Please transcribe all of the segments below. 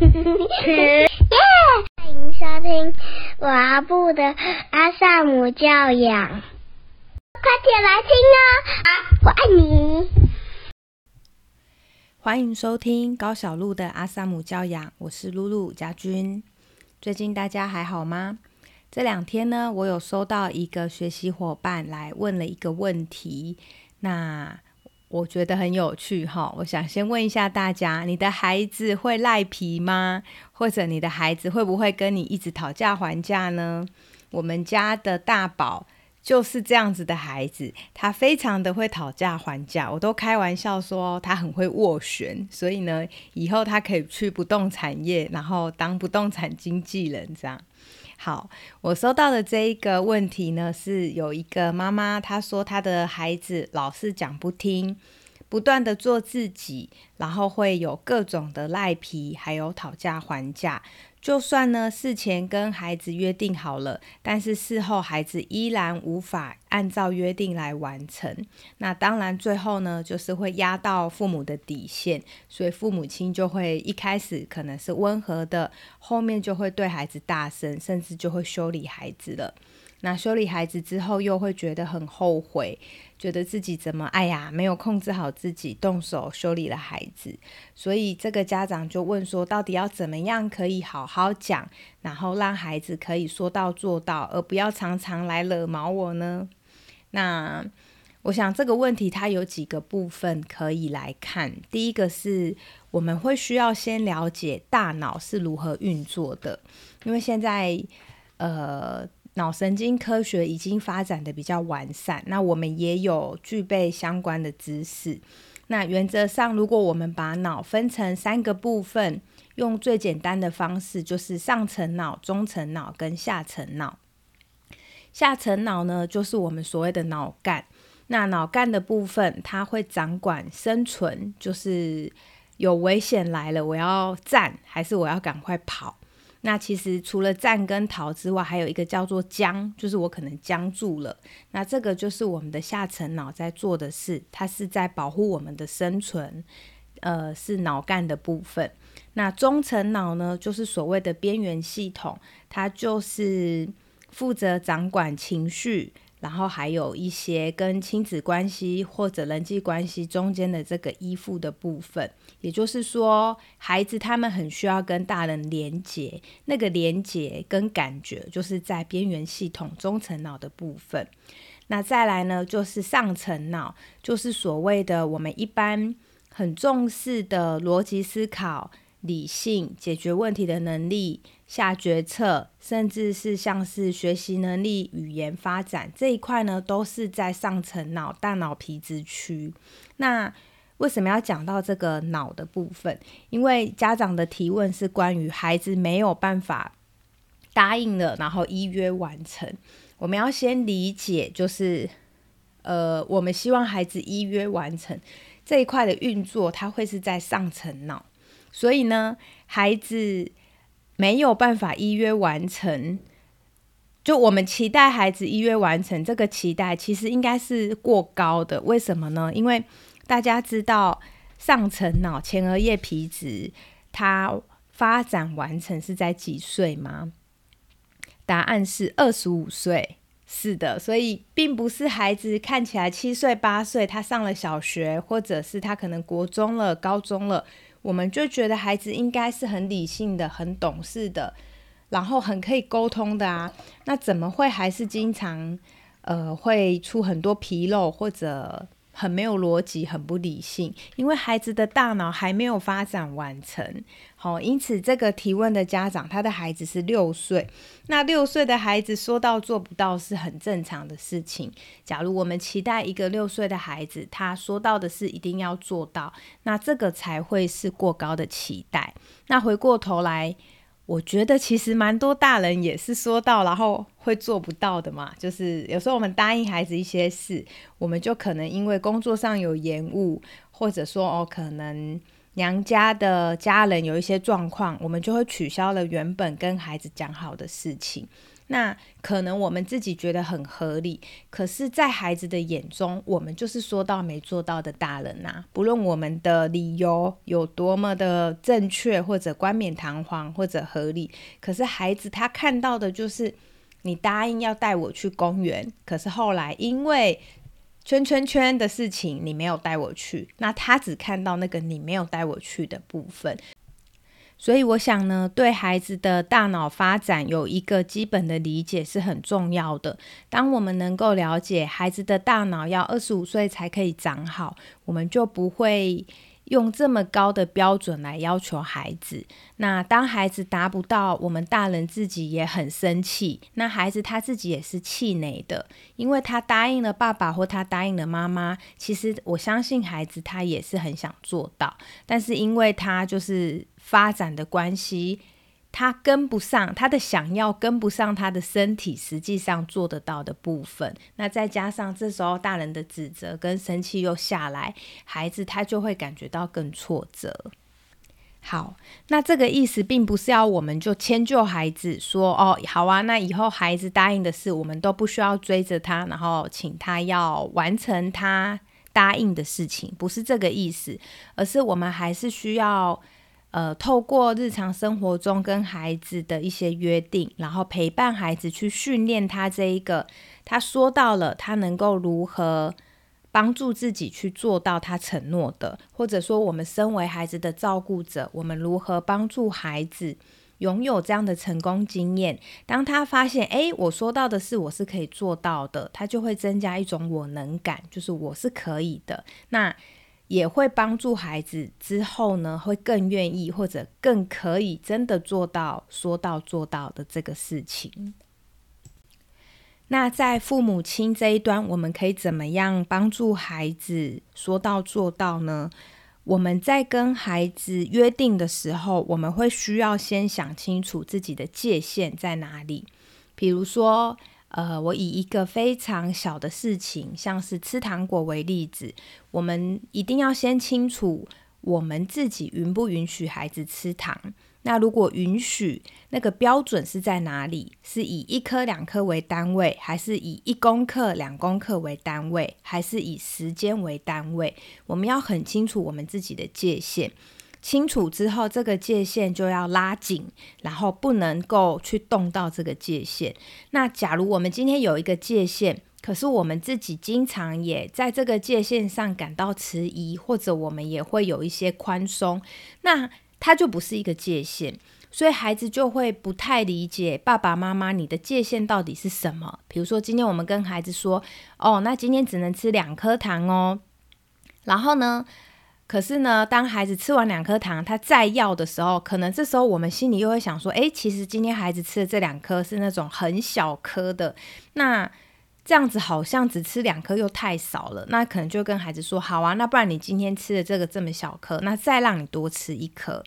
耶！欢迎收听阿布的阿萨姆教养，快点来听哦！我爱你。欢迎收听高小鹿的阿萨姆教养，我是露露家君。最近大家还好吗？这两天呢，我有收到一个学习伙伴来问了一个问题，那我觉得很有趣哈。我想先问一下大家：你的孩子会赖皮吗？或者你的孩子会不会跟你一直讨价还价呢？我们家的大宝就是这样子的孩子，他非常的会讨价还价，我都开玩笑说他很会斡旋，所以呢，以后他可以去不动产业，然后当不动产经纪人这样。好，我收到的这一个问题呢，是有一个妈妈，她说她的孩子老是讲不听，不断的做自己，然后会有各种的赖皮，还有讨价还价。就算呢事前跟孩子约定好了，但是事后孩子依然无法按照约定来完成。那当然最后呢，就是会压到父母的底线，所以父母亲就会一开始可能是温和的，后面就会对孩子大声，甚至就会修理孩子了。那修理孩子之后，又会觉得很后悔。觉得自己怎么哎呀没有控制好自己，动手修理了孩子，所以这个家长就问说，到底要怎么样可以好好讲，然后让孩子可以说到做到，而不要常常来惹毛我呢？那我想这个问题它有几个部分可以来看。第一个是我们会需要先了解大脑是如何运作的，因为现在呃。脑神经科学已经发展的比较完善，那我们也有具备相关的知识。那原则上，如果我们把脑分成三个部分，用最简单的方式，就是上层脑、中层脑跟下层脑。下层脑呢，就是我们所谓的脑干。那脑干的部分，它会掌管生存，就是有危险来了，我要站还是我要赶快跑？那其实除了战跟逃之外，还有一个叫做僵，就是我可能僵住了。那这个就是我们的下层脑在做的事，它是在保护我们的生存，呃，是脑干的部分。那中层脑呢，就是所谓的边缘系统，它就是负责掌管情绪。然后还有一些跟亲子关系或者人际关系中间的这个依附的部分，也就是说，孩子他们很需要跟大人连接，那个连接跟感觉就是在边缘系统中层脑的部分。那再来呢，就是上层脑，就是所谓的我们一般很重视的逻辑思考。理性解决问题的能力、下决策，甚至是像是学习能力、语言发展这一块呢，都是在上层脑大脑皮质区。那为什么要讲到这个脑的部分？因为家长的提问是关于孩子没有办法答应了，然后依约完成。我们要先理解，就是呃，我们希望孩子依约完成这一块的运作，它会是在上层脑。所以呢，孩子没有办法依约完成，就我们期待孩子依约完成，这个期待其实应该是过高的。为什么呢？因为大家知道上层脑前额叶皮质它发展完成是在几岁吗？答案是二十五岁。是的，所以并不是孩子看起来七岁八岁，他上了小学，或者是他可能国中了、高中了。我们就觉得孩子应该是很理性的、很懂事的，然后很可以沟通的啊。那怎么会还是经常呃会出很多纰漏，或者很没有逻辑、很不理性？因为孩子的大脑还没有发展完成。好，因此这个提问的家长，他的孩子是六岁。那六岁的孩子说到做不到是很正常的事情。假如我们期待一个六岁的孩子，他说到的是一定要做到，那这个才会是过高的期待。那回过头来，我觉得其实蛮多大人也是说到，然后会做不到的嘛。就是有时候我们答应孩子一些事，我们就可能因为工作上有延误，或者说哦可能。娘家的家人有一些状况，我们就会取消了原本跟孩子讲好的事情。那可能我们自己觉得很合理，可是，在孩子的眼中，我们就是说到没做到的大人呐。不论我们的理由有多么的正确，或者冠冕堂皇，或者合理，可是孩子他看到的就是你答应要带我去公园，可是后来因为圈圈圈的事情，你没有带我去，那他只看到那个你没有带我去的部分。所以我想呢，对孩子的大脑发展有一个基本的理解是很重要的。当我们能够了解孩子的大脑要二十五岁才可以长好，我们就不会。用这么高的标准来要求孩子，那当孩子达不到，我们大人自己也很生气。那孩子他自己也是气馁的，因为他答应了爸爸或他答应了妈妈。其实我相信孩子他也是很想做到，但是因为他就是发展的关系。他跟不上，他的想要跟不上他的身体实际上做得到的部分。那再加上这时候大人的指责跟生气又下来，孩子他就会感觉到更挫折。好，那这个意思并不是要我们就迁就孩子，说哦，好啊，那以后孩子答应的事，我们都不需要追着他，然后请他要完成他答应的事情，不是这个意思，而是我们还是需要。呃，透过日常生活中跟孩子的一些约定，然后陪伴孩子去训练他这一个，他说到了，他能够如何帮助自己去做到他承诺的，或者说我们身为孩子的照顾者，我们如何帮助孩子拥有这样的成功经验？当他发现，诶，我说到的是我是可以做到的，他就会增加一种我能感，就是我是可以的。那也会帮助孩子之后呢，会更愿意或者更可以真的做到说到做到的这个事情。那在父母亲这一端，我们可以怎么样帮助孩子说到做到呢？我们在跟孩子约定的时候，我们会需要先想清楚自己的界限在哪里，比如说。呃，我以一个非常小的事情，像是吃糖果为例子，我们一定要先清楚我们自己允不允许孩子吃糖。那如果允许，那个标准是在哪里？是以一颗两颗为单位，还是以一公克两公克为单位，还是以时间为单位？我们要很清楚我们自己的界限。清楚之后，这个界限就要拉紧，然后不能够去动到这个界限。那假如我们今天有一个界限，可是我们自己经常也在这个界限上感到迟疑，或者我们也会有一些宽松，那它就不是一个界限，所以孩子就会不太理解爸爸妈妈你的界限到底是什么。比如说，今天我们跟孩子说：“哦，那今天只能吃两颗糖哦。”然后呢？可是呢，当孩子吃完两颗糖，他再要的时候，可能这时候我们心里又会想说：，诶，其实今天孩子吃的这两颗是那种很小颗的，那这样子好像只吃两颗又太少了，那可能就跟孩子说：，好啊，那不然你今天吃的这个这么小颗，那再让你多吃一颗。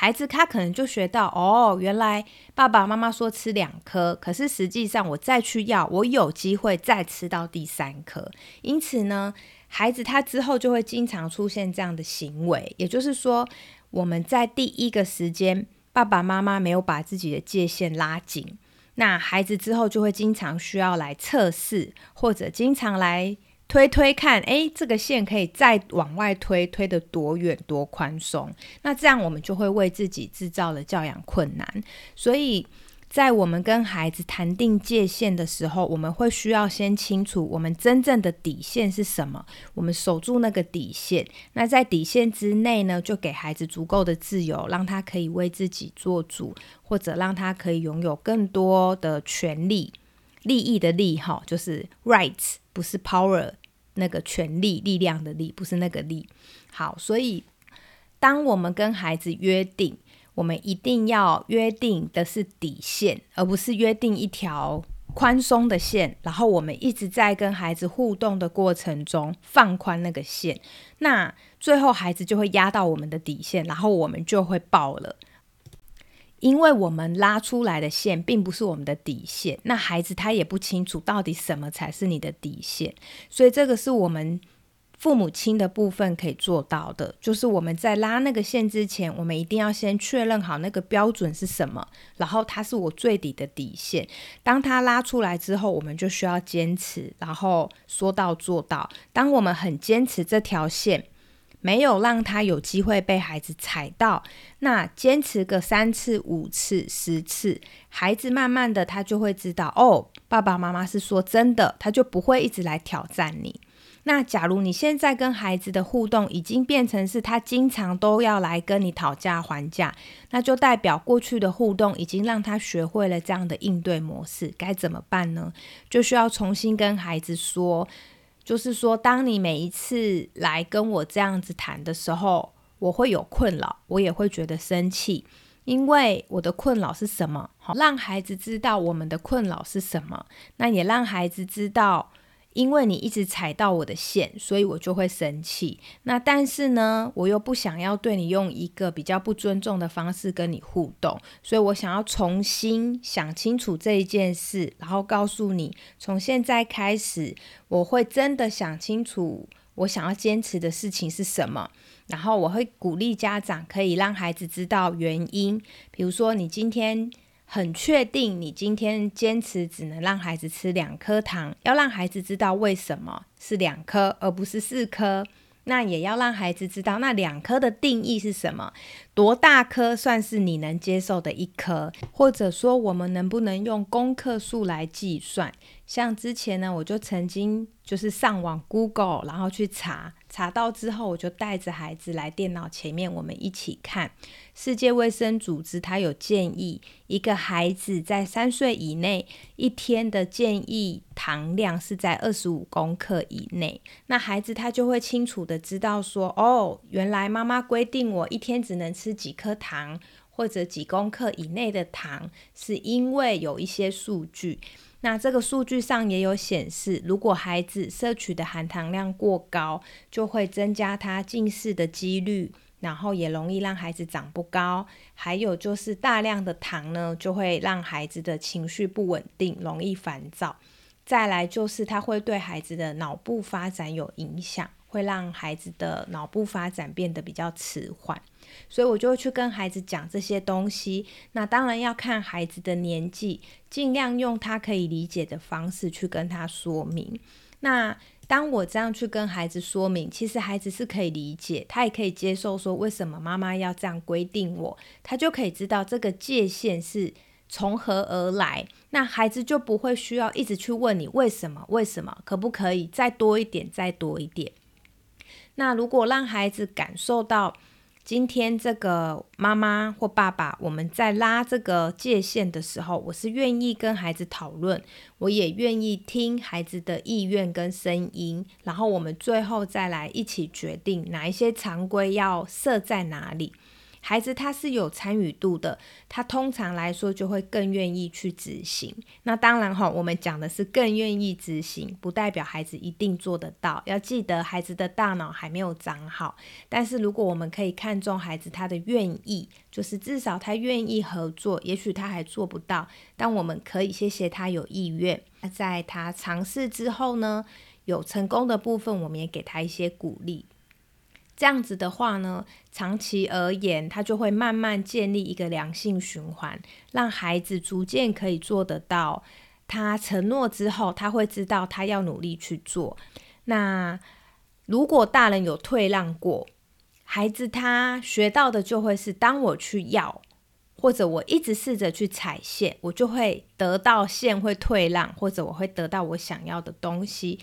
孩子他可能就学到：，哦，原来爸爸妈妈说吃两颗，可是实际上我再去要，我有机会再吃到第三颗。因此呢。孩子他之后就会经常出现这样的行为，也就是说，我们在第一个时间，爸爸妈妈没有把自己的界限拉紧，那孩子之后就会经常需要来测试，或者经常来推推看，诶，这个线可以再往外推，推得多远多宽松？那这样我们就会为自己制造了教养困难，所以。在我们跟孩子谈定界限的时候，我们会需要先清楚我们真正的底线是什么，我们守住那个底线。那在底线之内呢，就给孩子足够的自由，让他可以为自己做主，或者让他可以拥有更多的权利、利益的利，哈，就是 rights，不是 power，那个权力、力量的力，不是那个力。好，所以当我们跟孩子约定。我们一定要约定的是底线，而不是约定一条宽松的线。然后我们一直在跟孩子互动的过程中放宽那个线，那最后孩子就会压到我们的底线，然后我们就会爆了。因为我们拉出来的线并不是我们的底线，那孩子他也不清楚到底什么才是你的底线，所以这个是我们。父母亲的部分可以做到的，就是我们在拉那个线之前，我们一定要先确认好那个标准是什么，然后它是我最底的底线。当它拉出来之后，我们就需要坚持，然后说到做到。当我们很坚持这条线，没有让他有机会被孩子踩到，那坚持个三次、五次、十次，孩子慢慢的他就会知道，哦，爸爸妈妈是说真的，他就不会一直来挑战你。那假如你现在跟孩子的互动已经变成是他经常都要来跟你讨价还价，那就代表过去的互动已经让他学会了这样的应对模式，该怎么办呢？就需要重新跟孩子说，就是说，当你每一次来跟我这样子谈的时候，我会有困扰，我也会觉得生气，因为我的困扰是什么？好，让孩子知道我们的困扰是什么，那也让孩子知道。因为你一直踩到我的线，所以我就会生气。那但是呢，我又不想要对你用一个比较不尊重的方式跟你互动，所以我想要重新想清楚这一件事，然后告诉你，从现在开始，我会真的想清楚我想要坚持的事情是什么。然后我会鼓励家长可以让孩子知道原因，比如说你今天。很确定，你今天坚持只能让孩子吃两颗糖，要让孩子知道为什么是两颗而不是四颗。那也要让孩子知道，那两颗的定义是什么？多大颗算是你能接受的一颗？或者说，我们能不能用功克数来计算？像之前呢，我就曾经就是上网 Google，然后去查，查到之后，我就带着孩子来电脑前面，我们一起看。世界卫生组织它有建议，一个孩子在三岁以内，一天的建议糖量是在二十五公克以内。那孩子他就会清楚的知道说，哦，原来妈妈规定我一天只能吃几颗糖，或者几公克以内的糖，是因为有一些数据。那这个数据上也有显示，如果孩子摄取的含糖量过高，就会增加他近视的几率，然后也容易让孩子长不高。还有就是大量的糖呢，就会让孩子的情绪不稳定，容易烦躁。再来就是它会对孩子的脑部发展有影响。会让孩子的脑部发展变得比较迟缓，所以我就会去跟孩子讲这些东西。那当然要看孩子的年纪，尽量用他可以理解的方式去跟他说明。那当我这样去跟孩子说明，其实孩子是可以理解，他也可以接受说为什么妈妈要这样规定我，他就可以知道这个界限是从何而来。那孩子就不会需要一直去问你为什么，为什么，可不可以再多一点，再多一点。那如果让孩子感受到今天这个妈妈或爸爸我们在拉这个界限的时候，我是愿意跟孩子讨论，我也愿意听孩子的意愿跟声音，然后我们最后再来一起决定哪一些常规要设在哪里。孩子他是有参与度的，他通常来说就会更愿意去执行。那当然哈，我们讲的是更愿意执行，不代表孩子一定做得到。要记得孩子的大脑还没有长好，但是如果我们可以看重孩子他的愿意，就是至少他愿意合作，也许他还做不到，但我们可以谢谢他有意愿。在他尝试之后呢，有成功的部分，我们也给他一些鼓励。这样子的话呢，长期而言，他就会慢慢建立一个良性循环，让孩子逐渐可以做得到。他承诺之后，他会知道他要努力去做。那如果大人有退让过，孩子他学到的就会是：当我去要，或者我一直试着去踩线，我就会得到线会退让，或者我会得到我想要的东西。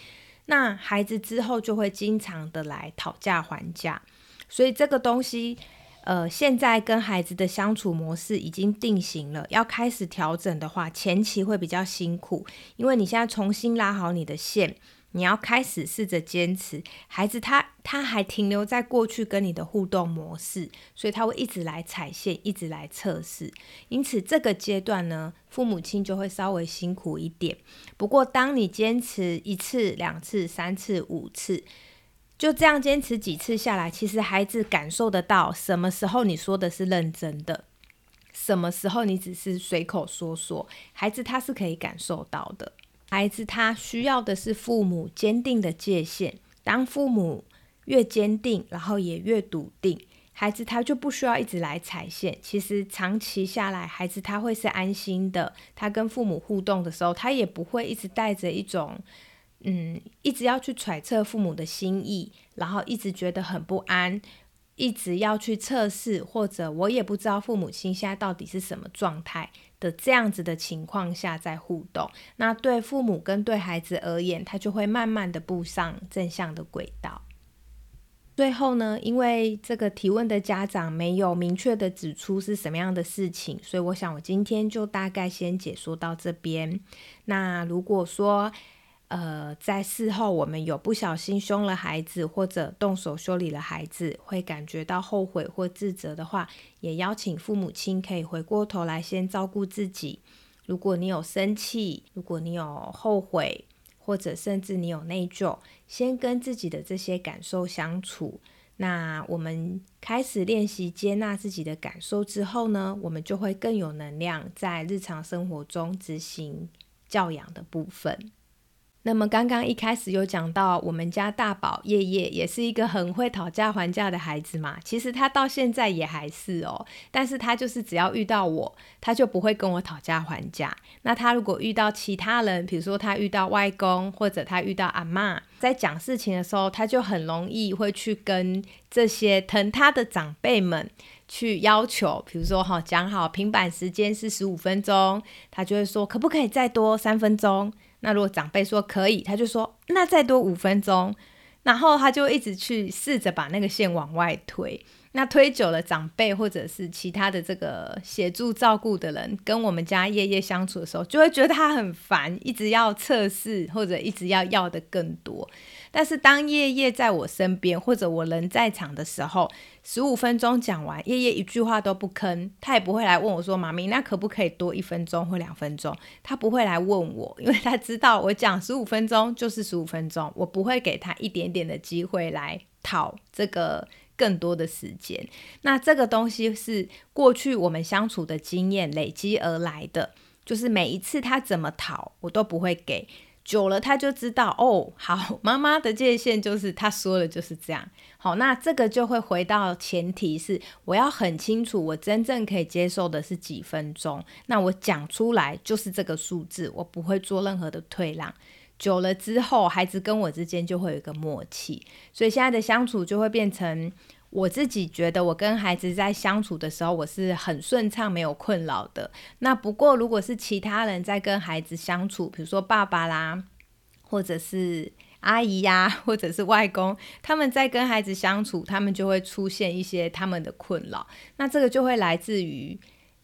那孩子之后就会经常的来讨价还价，所以这个东西，呃，现在跟孩子的相处模式已经定型了。要开始调整的话，前期会比较辛苦，因为你现在重新拉好你的线。你要开始试着坚持，孩子他他还停留在过去跟你的互动模式，所以他会一直来踩线，一直来测试。因此这个阶段呢，父母亲就会稍微辛苦一点。不过当你坚持一次、两次、三次、五次，就这样坚持几次下来，其实孩子感受得到什么时候你说的是认真的，什么时候你只是随口说说，孩子他是可以感受到的。孩子他需要的是父母坚定的界限。当父母越坚定，然后也越笃定，孩子他就不需要一直来踩线。其实长期下来，孩子他会是安心的。他跟父母互动的时候，他也不会一直带着一种，嗯，一直要去揣测父母的心意，然后一直觉得很不安。一直要去测试，或者我也不知道父母亲现在到底是什么状态的这样子的情况下在互动，那对父母跟对孩子而言，他就会慢慢的步上正向的轨道。最后呢，因为这个提问的家长没有明确的指出是什么样的事情，所以我想我今天就大概先解说到这边。那如果说，呃，在事后我们有不小心凶了孩子，或者动手修理了孩子，会感觉到后悔或自责的话，也邀请父母亲可以回过头来先照顾自己。如果你有生气，如果你有后悔，或者甚至你有内疚，先跟自己的这些感受相处。那我们开始练习接纳自己的感受之后呢，我们就会更有能量在日常生活中执行教养的部分。那么刚刚一开始有讲到，我们家大宝叶叶也是一个很会讨价还价的孩子嘛。其实他到现在也还是哦，但是他就是只要遇到我，他就不会跟我讨价还价。那他如果遇到其他人，比如说他遇到外公或者他遇到阿妈，在讲事情的时候，他就很容易会去跟这些疼他的长辈们去要求，比如说哈，讲好平板时间是十五分钟，他就会说可不可以再多三分钟。那如果长辈说可以，他就说那再多五分钟，然后他就一直去试着把那个线往外推。那推久了，长辈或者是其他的这个协助照顾的人，跟我们家夜夜相处的时候，就会觉得他很烦，一直要测试或者一直要要的更多。但是当夜夜在我身边或者我人在场的时候，十五分钟讲完，夜夜一句话都不吭，他也不会来问我说：“妈咪，那可不可以多一分钟或两分钟？”他不会来问我，因为他知道我讲十五分钟就是十五分钟，我不会给他一点点的机会来讨这个。更多的时间，那这个东西是过去我们相处的经验累积而来的，就是每一次他怎么讨，我都不会给，久了他就知道哦，好，妈妈的界限就是他说的就是这样，好，那这个就会回到前提是我要很清楚，我真正可以接受的是几分钟，那我讲出来就是这个数字，我不会做任何的退让。久了之后，孩子跟我之间就会有一个默契，所以现在的相处就会变成我自己觉得我跟孩子在相处的时候，我是很顺畅、没有困扰的。那不过如果是其他人在跟孩子相处，比如说爸爸啦，或者是阿姨呀，或者是外公，他们在跟孩子相处，他们就会出现一些他们的困扰。那这个就会来自于。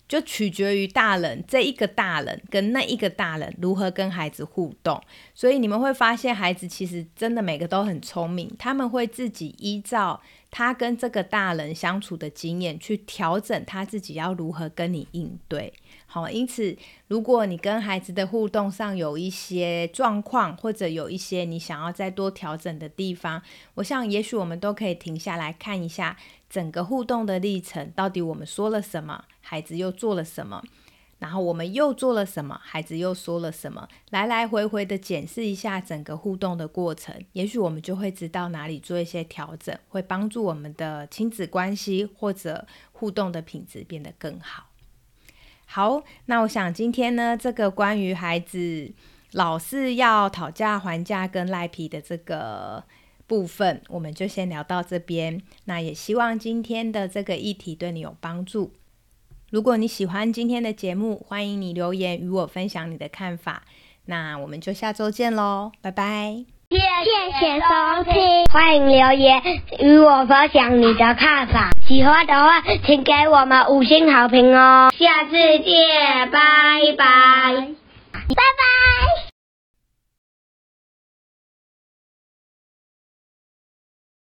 就取决于大人这一个大人跟那一个大人如何跟孩子互动，所以你们会发现孩子其实真的每个都很聪明，他们会自己依照他跟这个大人相处的经验去调整他自己要如何跟你应对。好，因此如果你跟孩子的互动上有一些状况，或者有一些你想要再多调整的地方，我想也许我们都可以停下来看一下。整个互动的历程，到底我们说了什么，孩子又做了什么，然后我们又做了什么，孩子又说了什么，来来回回的检视一下整个互动的过程，也许我们就会知道哪里做一些调整，会帮助我们的亲子关系或者互动的品质变得更好。好，那我想今天呢，这个关于孩子老是要讨价还价跟赖皮的这个。部分我们就先聊到这边，那也希望今天的这个议题对你有帮助。如果你喜欢今天的节目，欢迎你留言与我分享你的看法。那我们就下周见喽，拜拜！谢谢收听，欢迎留言与我分享你的看法。喜欢的话，请给我们五星好评哦！下次见，拜拜，拜拜。